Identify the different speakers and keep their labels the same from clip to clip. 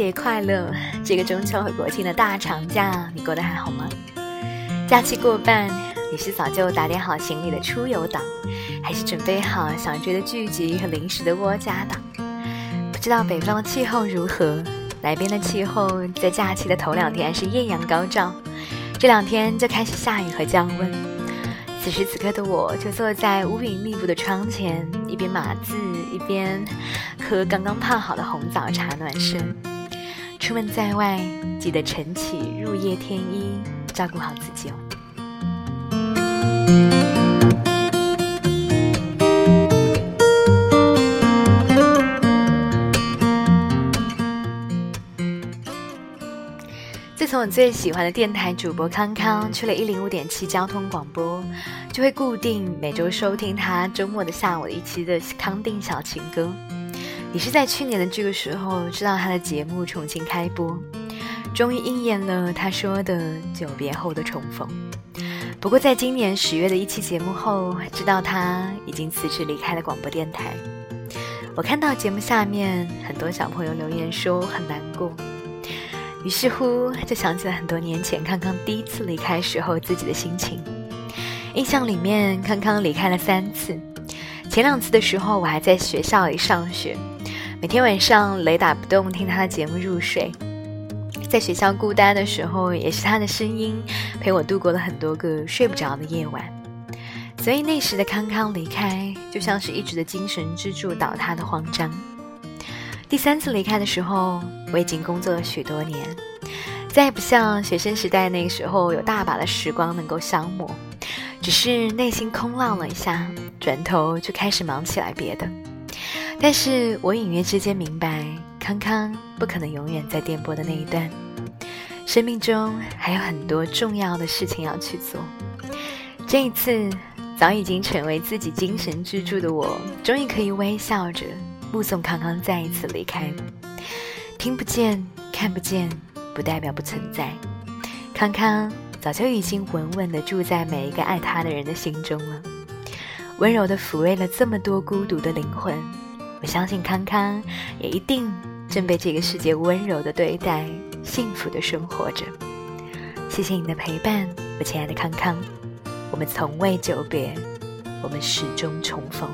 Speaker 1: 节快乐！这个中秋和国庆的大长假，你过得还好吗？假期过半，你是早就打点好行李的出游党，还是准备好想追的剧集和零食的窝家党？不知道北方的气候如何？南边的气候在假期的头两天是艳阳高照，这两天就开始下雨和降温。此时此刻的我，就坐在乌云密布的窗前，一边码字，一边喝刚刚泡好的红枣茶暖身。出门在外，记得晨起入夜添衣，照顾好自己哦。自从我最喜欢的电台主播康康去了一零五点七交通广播，就会固定每周收听他周末的下午一期的康定小情歌。也是在去年的这个时候知道他的节目重新开播，终于应验了他说的久别后的重逢。不过在今年十月的一期节目后，知道他已经辞职离开了广播电台。我看到节目下面很多小朋友留言说很难过。于是乎，就想起了很多年前康康第一次离开时候自己的心情。印象里面，康康离开了三次。前两次的时候，我还在学校里上学，每天晚上雷打不动听他的节目入睡。在学校孤单的时候，也是他的声音陪我度过了很多个睡不着的夜晚。所以那时的康康离开，就像是一直的精神支柱倒塌的慌张。第三次离开的时候，我已经工作了许多年，再也不像学生时代那个时候有大把的时光能够消磨，只是内心空浪了一下，转头就开始忙起来别的。但是我隐约之间明白，康康不可能永远在电波的那一端，生命中还有很多重要的事情要去做。这一次，早已经成为自己精神支柱的我，终于可以微笑着。目送康康再一次离开，听不见、看不见，不代表不存在。康康早就已经稳稳地住在每一个爱他的人的心中了，温柔地抚慰了这么多孤独的灵魂。我相信康康也一定正被这个世界温柔的对待，幸福的生活着。谢谢你的陪伴，我亲爱的康康。我们从未久别，我们始终重逢。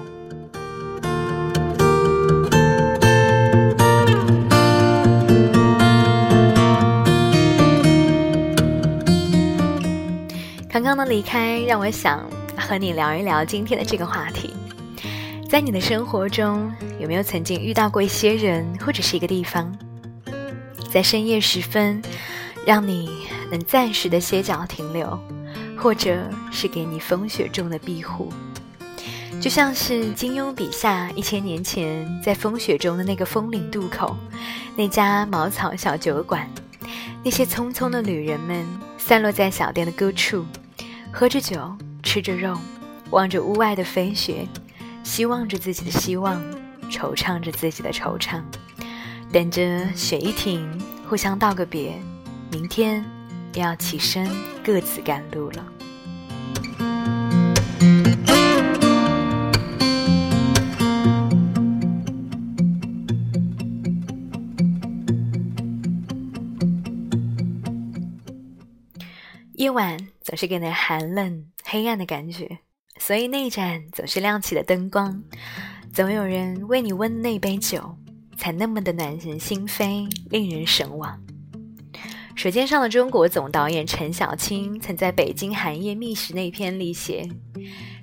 Speaker 1: 康康的离开让我想和你聊一聊今天的这个话题。在你的生活中，有没有曾经遇到过一些人或者是一个地方，在深夜时分，让你能暂时的歇脚停留，或者是给你风雪中的庇护？就像是金庸笔下一千年前在风雪中的那个风岭渡口，那家茅草小酒馆，那些匆匆的旅人们散落在小店的各处。喝着酒，吃着肉，望着屋外的飞雪，希望着自己的希望，惆怅着自己的惆怅，等着雪一停，互相道个别，明天又要起身各自赶路了。夜晚总是给人寒冷、黑暗的感觉，所以那盏总是亮起的灯光，总有人为你温那杯酒，才那么的暖人心扉，令人神往。《舌尖上的中国》总导演陈小青曾在北京寒夜觅食那篇里写：“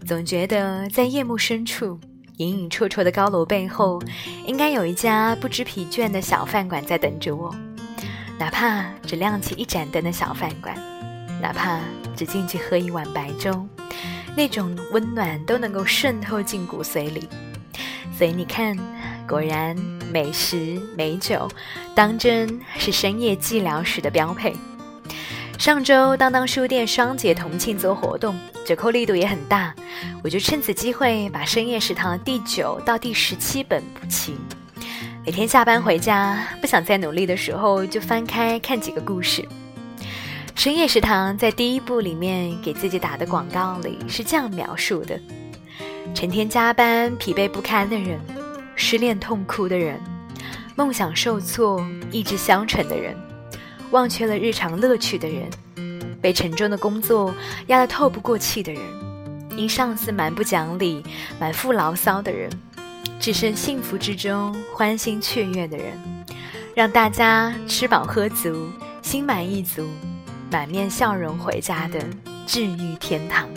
Speaker 1: 总觉得在夜幕深处，隐隐绰绰的高楼背后，应该有一家不知疲倦的小饭馆在等着我，哪怕只亮起一盏灯的小饭馆。”哪怕只进去喝一碗白粥，那种温暖都能够渗透进骨髓里。所以你看，果然美食美酒，当真是深夜寂寥时的标配。上周当当书店双节同庆做活动，折扣力度也很大，我就趁此机会把深夜食堂的第九到第十七本补齐。每天下班回家，不想再努力的时候，就翻开看几个故事。深夜食堂在第一部里面给自己打的广告里是这样描述的：成天加班、疲惫不堪的人，失恋痛哭的人，梦想受挫、意志消沉的人，忘却了日常乐趣的人，被沉重的工作压得透不过气的人，因上司蛮不讲理、满腹牢骚的人，置身幸福之中欢欣雀跃的人，让大家吃饱喝足、心满意足、满面笑容回家的治愈天堂。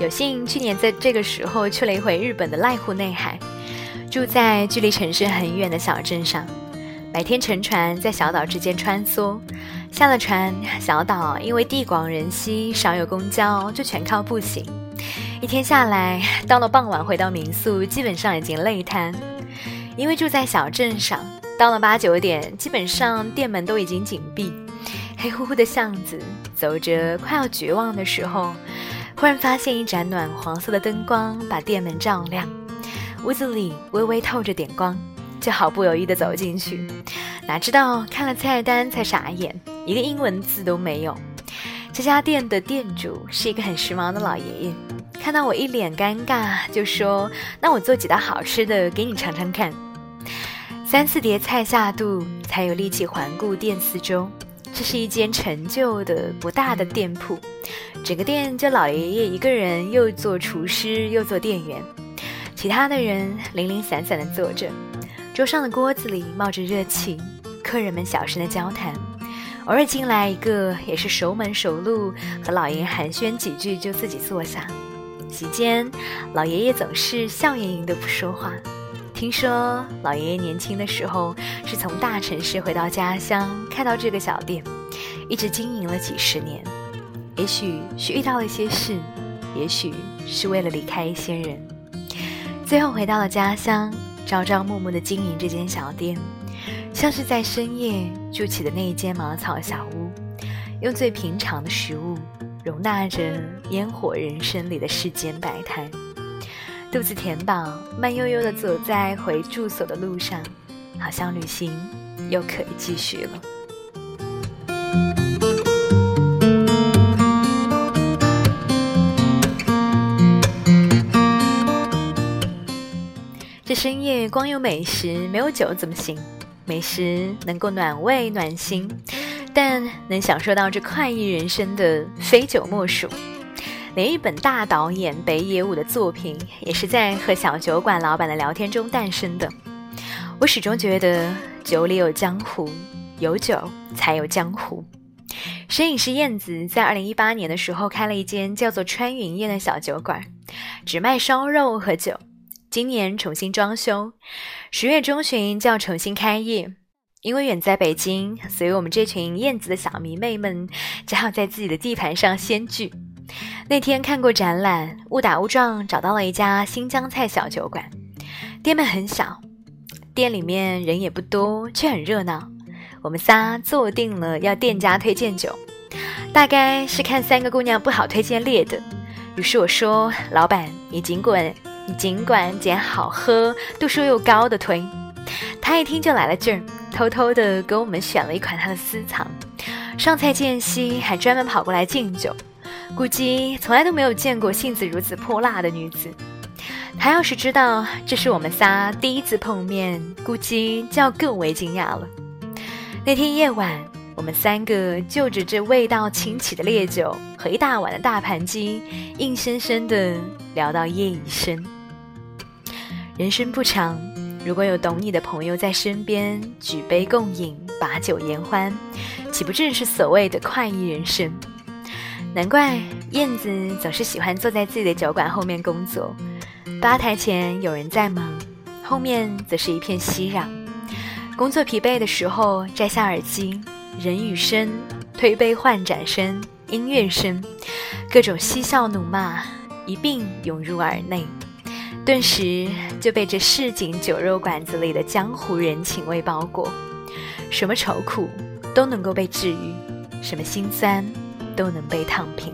Speaker 1: 有幸去年在这个时候去了一回日本的濑户内海，住在距离城市很远的小镇上，白天乘船在小岛之间穿梭，下了船，小岛因为地广人稀，少有公交，就全靠步行。一天下来，到了傍晚回到民宿，基本上已经累瘫，因为住在小镇上，到了八九点，基本上店门都已经紧闭，黑乎乎的巷子，走着快要绝望的时候。忽然发现一盏暖黄色的灯光把店门照亮，屋子里微微透着点光，就毫不犹豫的走进去，哪知道看了菜单才傻眼，一个英文字都没有。这家店的店主是一个很时髦的老爷爷，看到我一脸尴尬，就说：“那我做几道好吃的给你尝尝看。”三四碟菜下肚，才有力气环顾店四周。这是一间陈旧的不大的店铺，整个店就老爷爷一个人，又做厨师又做店员，其他的人零零散散的坐着，桌上的锅子里冒着热气，客人们小声的交谈，偶尔进来一个也是熟门熟路，和老爷爷寒暄几句就自己坐下。席间，老爷爷总是笑盈盈的不说话。听说老爷爷年轻的时候是从大城市回到家乡，开到这个小店，一直经营了几十年。也许是遇到了一些事，也许是为了离开一些人，最后回到了家乡，朝朝暮暮的经营这间小店，像是在深夜筑起的那一间茅草小屋，用最平常的食物，容纳着烟火人生里的世间百态。肚子填饱，慢悠悠地走在回住所的路上，好像旅行又可以继续了。这深夜光有美食没有酒怎么行？美食能够暖胃暖心，但能享受到这快意人生的非酒莫属。连一本大导演北野武的作品，也是在和小酒馆老板的聊天中诞生的。我始终觉得酒里有江湖，有酒才有江湖。摄影师燕子在二零一八年的时候开了一间叫做川云宴的小酒馆，只卖烧肉和酒。今年重新装修，十月中旬就要重新开业。因为远在北京，所以我们这群燕子的小迷妹们只好在自己的地盘上先聚。那天看过展览，误打误撞找到了一家新疆菜小酒馆，店面很小，店里面人也不多，却很热闹。我们仨坐定了要店家推荐酒，大概是看三个姑娘不好推荐烈的，于是我说：“老板，你尽管你尽管捡好喝、度数又高的推。”他一听就来了劲儿，偷偷的给我们选了一款他的私藏，上菜间隙还专门跑过来敬酒。估计从来都没有见过性子如此泼辣的女子。他要是知道这是我们仨第一次碰面，估计就要更为惊讶了。那天夜晚，我们三个就着这味道清奇的烈酒和一大碗的大盘鸡，硬生生的聊到夜已深。人生不长，如果有懂你的朋友在身边，举杯共饮，把酒言欢，岂不正是所谓的快意人生？难怪燕子总是喜欢坐在自己的酒馆后面工作，吧台前有人在忙，后面则是一片熙攘。工作疲惫的时候，摘下耳机，人语声、推杯换盏声、音乐声，各种嬉笑怒骂一并涌入耳内，顿时就被这市井酒肉馆子里的江湖人情味包裹。什么愁苦都能够被治愈，什么心酸。都能被躺平。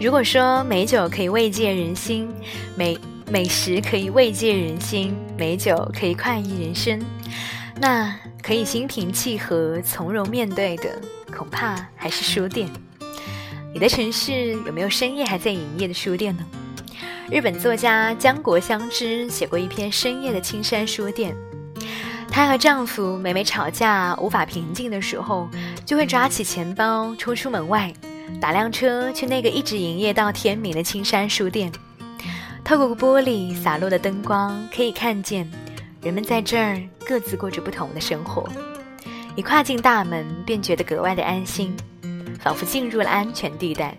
Speaker 1: 如果说美酒可以慰藉人心，美美食可以慰藉人心，美酒可以快意人生，那可以心平气和、从容面对的，恐怕还是书店。你的城市有没有深夜还在营业的书店呢？日本作家江国香织写过一篇《深夜的青山书店》。她和丈夫每每吵架无法平静的时候，就会抓起钱包冲出门外，打辆车去那个一直营业到天明的青山书店。透过玻璃洒落的灯光，可以看见人们在这儿各自过着不同的生活。一跨进大门，便觉得格外的安心，仿佛进入了安全地带。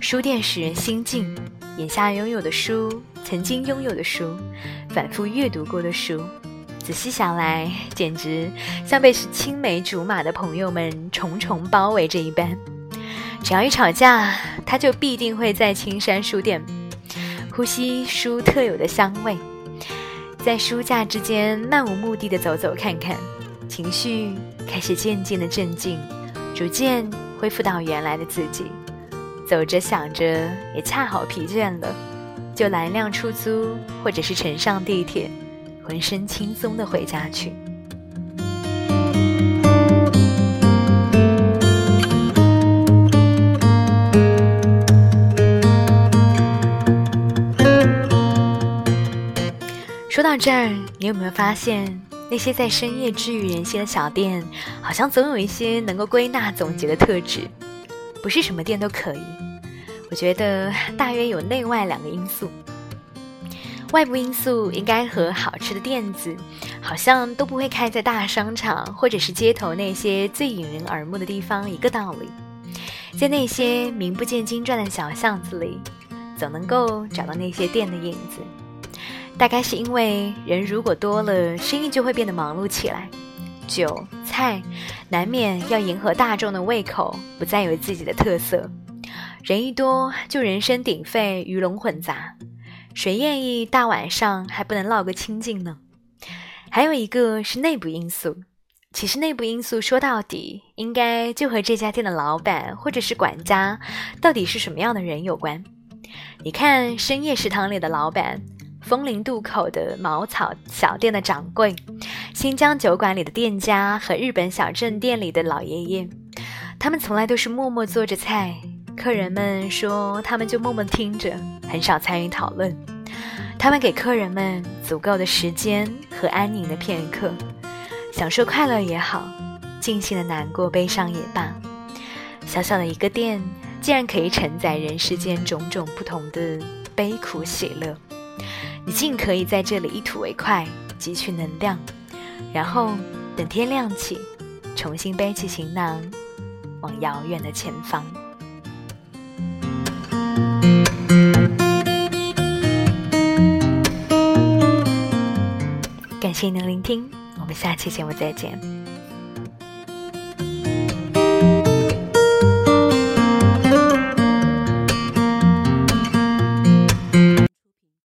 Speaker 1: 书店使人心静。眼下拥有的书，曾经拥有的书，反复阅读过的书，仔细想来，简直像被青梅竹马的朋友们重重包围着一般。只要一吵架，他就必定会在青山书店呼吸书特有的香味，在书架之间漫无目的的走走看看，情绪开始渐渐的镇静，逐渐恢复到原来的自己。走着想着，也恰好疲倦了，就拦辆出租，或者是乘上地铁，浑身轻松的回家去。这儿，你有没有发现，那些在深夜治愈人心的小店，好像总有一些能够归纳总结的特质？不是什么店都可以，我觉得大约有内外两个因素。外部因素应该和好吃的店子，好像都不会开在大商场或者是街头那些最引人耳目的地方一个道理，在那些名不见经传的小巷子里，总能够找到那些店的影子。大概是因为人如果多了，生意就会变得忙碌起来。酒菜难免要迎合大众的胃口，不再有自己的特色。人一多就人声鼎沸，鱼龙混杂，谁愿意大晚上还不能唠个清静呢？还有一个是内部因素，其实内部因素说到底，应该就和这家店的老板或者是管家到底是什么样的人有关。你看深夜食堂里的老板。风陵渡口的茅草小店的掌柜，新疆酒馆里的店家和日本小镇店里的老爷爷，他们从来都是默默做着菜，客人们说他们就默默听着，很少参与讨论。他们给客人们足够的时间和安宁的片刻，享受快乐也好，尽兴的难过悲伤也罢。小小的一个店，竟然可以承载人世间种种不同的悲苦喜乐。你尽可以在这里一吐为快，汲取能量，然后等天亮起，重新背起行囊，往遥远的前方。感谢您的聆听，我们下期节目再见。